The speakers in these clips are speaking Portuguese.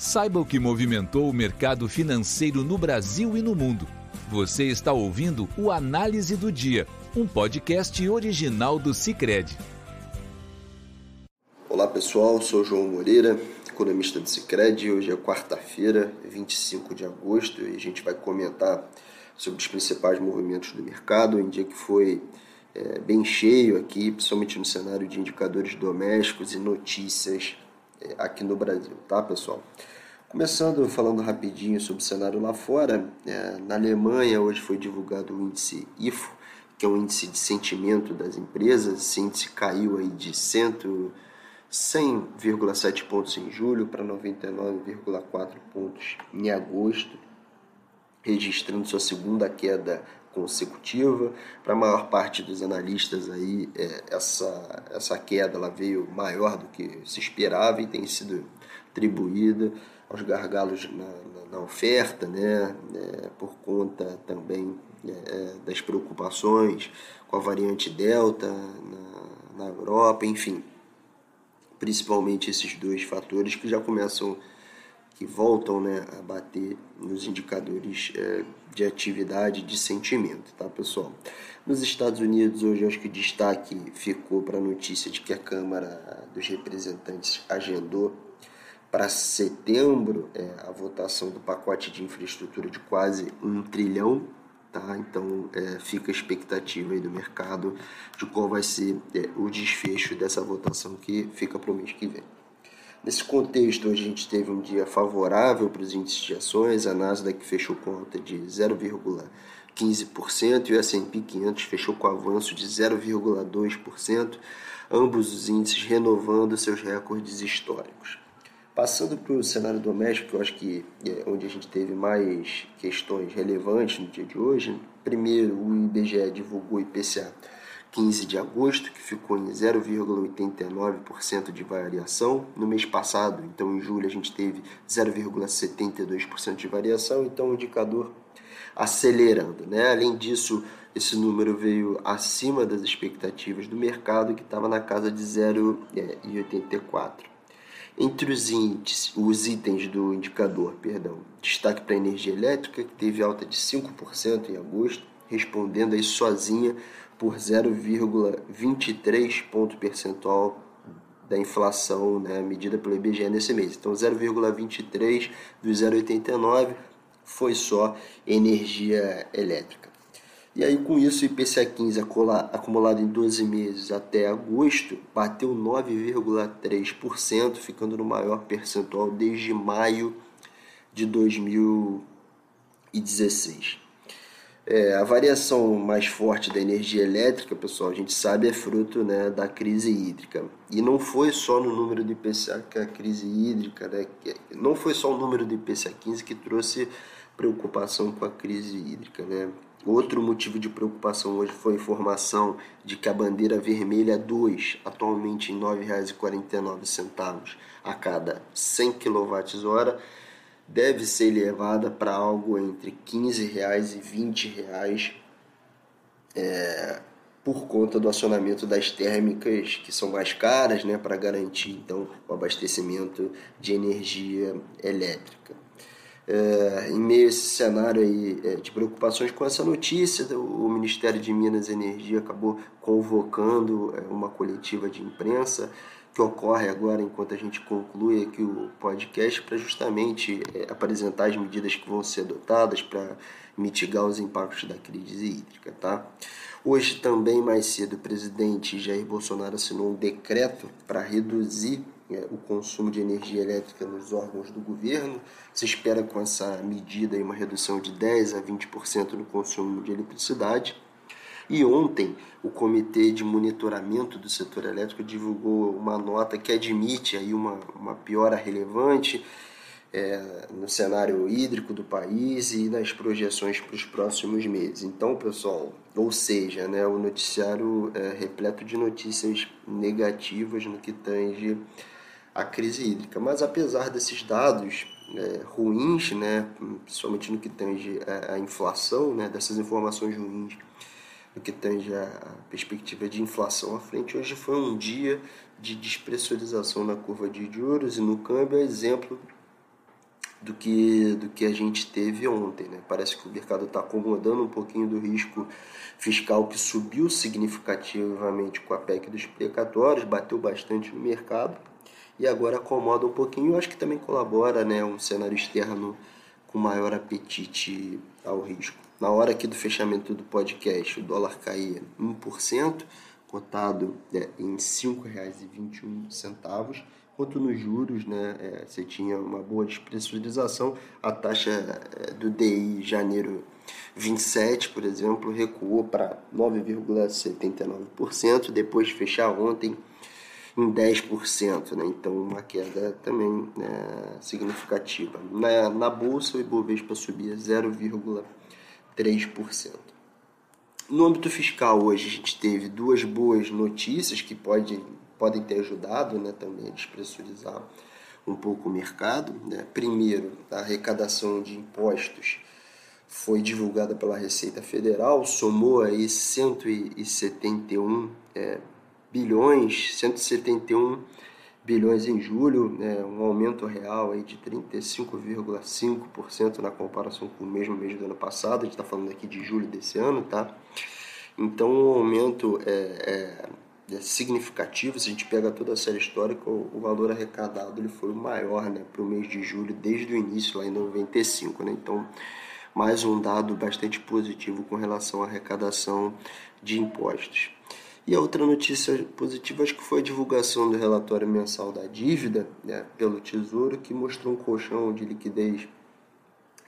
Saiba o que movimentou o mercado financeiro no Brasil e no mundo. Você está ouvindo o Análise do Dia, um podcast original do Cicred. Olá pessoal, sou João Moreira, economista do Cicred. Hoje é quarta-feira, 25 de agosto, e a gente vai comentar sobre os principais movimentos do mercado. Um dia que foi é, bem cheio aqui, principalmente no cenário de indicadores domésticos e notícias aqui no Brasil, tá pessoal? Começando falando rapidinho sobre o cenário lá fora, é, na Alemanha hoje foi divulgado o índice IFO, que é o índice de sentimento das empresas. Esse índice caiu aí de 100,7 pontos em julho para 99,4 pontos em agosto, registrando sua segunda queda consecutiva. Para a maior parte dos analistas aí, é, essa, essa queda ela veio maior do que se esperava e tem sido atribuída aos gargalos na, na, na oferta, né, é, por conta também é, é das preocupações com a variante Delta na, na Europa, enfim, principalmente esses dois fatores que já começam que voltam né, a bater nos indicadores é, de atividade de sentimento, tá pessoal? Nos Estados Unidos hoje acho que destaque ficou para a notícia de que a Câmara dos Representantes agendou para setembro é, a votação do pacote de infraestrutura de quase um trilhão, tá? Então é, fica a expectativa aí do mercado de qual vai ser é, o desfecho dessa votação que fica para o mês que vem. Nesse contexto, a gente teve um dia favorável para os índices de ações, a Nasdaq fechou com alta de 0,15% e o S&P 500 fechou com avanço de 0,2%, ambos os índices renovando seus recordes históricos. Passando para o cenário doméstico, eu acho que é onde a gente teve mais questões relevantes no dia de hoje, primeiro o IBGE divulgou o IPCA 15 de agosto, que ficou em 0,89% de variação. No mês passado, então em julho, a gente teve 0,72% de variação, então o indicador acelerando. Né? Além disso, esse número veio acima das expectativas do mercado, que estava na casa de 0,84. Entre os, índices, os itens do indicador, perdão, destaque para a energia elétrica, que teve alta de 5% em agosto, respondendo aí sozinha por 0,23 ponto percentual da inflação né, medida pelo IBGE nesse mês. Então 0,23 do 0,89 foi só energia elétrica. E aí com isso o IPCA 15 acumulado em 12 meses até agosto bateu 9,3%, ficando no maior percentual desde maio de 2016. É, a variação mais forte da energia elétrica, pessoal, a gente sabe é fruto né, da crise hídrica. E não foi só no número do IPCA que a crise hídrica, né, não foi só o número do IPCA 15 que trouxe preocupação com a crise hídrica. Né? Outro motivo de preocupação hoje foi a informação de que a bandeira vermelha 2, atualmente em R$ 9,49 a cada 100 kWh, deve ser elevada para algo entre 15 reais e 20 reais é, por conta do acionamento das térmicas que são mais caras né, para garantir então o abastecimento de energia elétrica. É, em meio a esse cenário aí, é, de preocupações com essa notícia, o Ministério de Minas e Energia acabou convocando é, uma coletiva de imprensa que ocorre agora enquanto a gente conclui aqui o podcast para justamente é, apresentar as medidas que vão ser adotadas para mitigar os impactos da crise hídrica, tá? Hoje também mais cedo o presidente Jair Bolsonaro assinou um decreto para reduzir é, o consumo de energia elétrica nos órgãos do governo. Se espera com essa medida uma redução de 10 a 20% no consumo de eletricidade. E ontem, o Comitê de Monitoramento do Setor Elétrico divulgou uma nota que admite aí uma, uma piora relevante é, no cenário hídrico do país e nas projeções para os próximos meses. Então, pessoal, ou seja, né, o noticiário é repleto de notícias negativas no que tange a crise hídrica. Mas apesar desses dados é, ruins, né, principalmente no que tange a, inflação, né, dessas informações ruins no que tange a perspectiva de inflação à frente. Hoje foi um dia de despressurização na curva de juros e no câmbio, exemplo do que, do que a gente teve ontem. Né? Parece que o mercado está acomodando um pouquinho do risco fiscal que subiu significativamente com a PEC dos precatórios, bateu bastante no mercado e agora acomoda um pouquinho. Eu acho que também colabora né, um cenário externo com maior apetite ao risco. Na hora aqui do fechamento do podcast, o dólar caía 1%, cotado é, em R$ 5,21, enquanto nos juros né, é, você tinha uma boa despressurização, a taxa é, do DI janeiro 27, por exemplo, recuou para 9,79%, depois de fechar ontem em 10%, né? então uma queda também né, significativa. Na, na bolsa, o Ibovespa subia 0,3%. No âmbito fiscal, hoje a gente teve duas boas notícias que pode, podem ter ajudado né, também a despressurizar um pouco o mercado. Né? Primeiro, a arrecadação de impostos foi divulgada pela Receita Federal, somou aí 171 é, bilhões, 171 bilhões em julho, né, um aumento real aí de 35,5% na comparação com o mesmo mês do ano passado, a gente está falando aqui de julho desse ano, tá? Então, um aumento é, é, é, significativo, se a gente pega toda a série histórica, o, o valor arrecadado ele foi o maior né, para o mês de julho desde o início, lá em 95, né? Então, mais um dado bastante positivo com relação à arrecadação de impostos. E a outra notícia positiva acho que foi a divulgação do relatório mensal da dívida né, pelo Tesouro, que mostrou um colchão de liquidez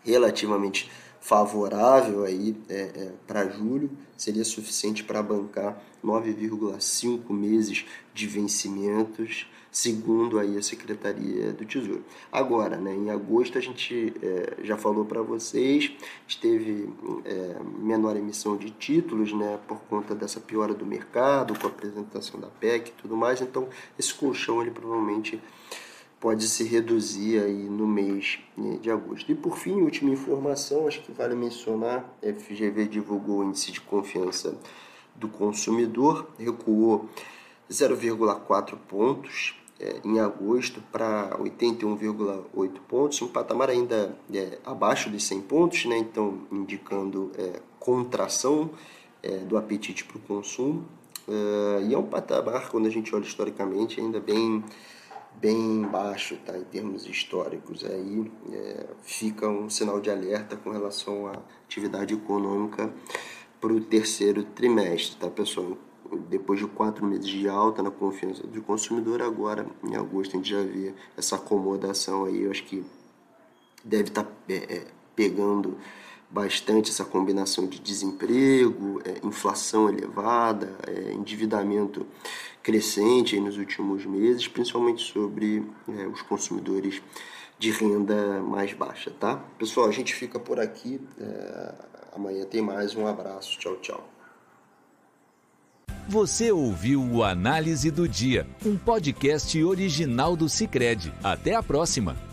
relativamente favorável aí é, é, para julho, seria suficiente para bancar 9,5 meses de vencimentos, segundo aí a Secretaria do Tesouro. Agora, né, em agosto a gente é, já falou para vocês, a gente teve é, menor emissão de títulos, né, por conta dessa piora do mercado, com a apresentação da PEC e tudo mais, então esse colchão ele provavelmente pode se reduzir aí no mês né, de agosto. E por fim, última informação, acho que vale mencionar, a FGV divulgou o índice de confiança do consumidor, recuou 0,4 pontos é, em agosto para 81,8 pontos, um patamar ainda é, abaixo de 100 pontos, né? então indicando é, contração é, do apetite para o consumo. É, e é um patamar, quando a gente olha historicamente, ainda bem bem baixo tá, em termos históricos. Aí é, fica um sinal de alerta com relação à atividade econômica para o terceiro trimestre, tá, pessoal? Depois de quatro meses de alta na confiança do consumidor, agora em agosto a gente já vê essa acomodação aí. Eu acho que deve estar tá, é, é, pegando bastante essa combinação de desemprego, é, inflação elevada, é, endividamento crescente nos últimos meses, principalmente sobre é, os consumidores de renda mais baixa, tá? Pessoal, a gente fica por aqui. É, amanhã tem mais. Um abraço. Tchau, tchau. Você ouviu o Análise do Dia, um podcast original do Cicred. Até a próxima.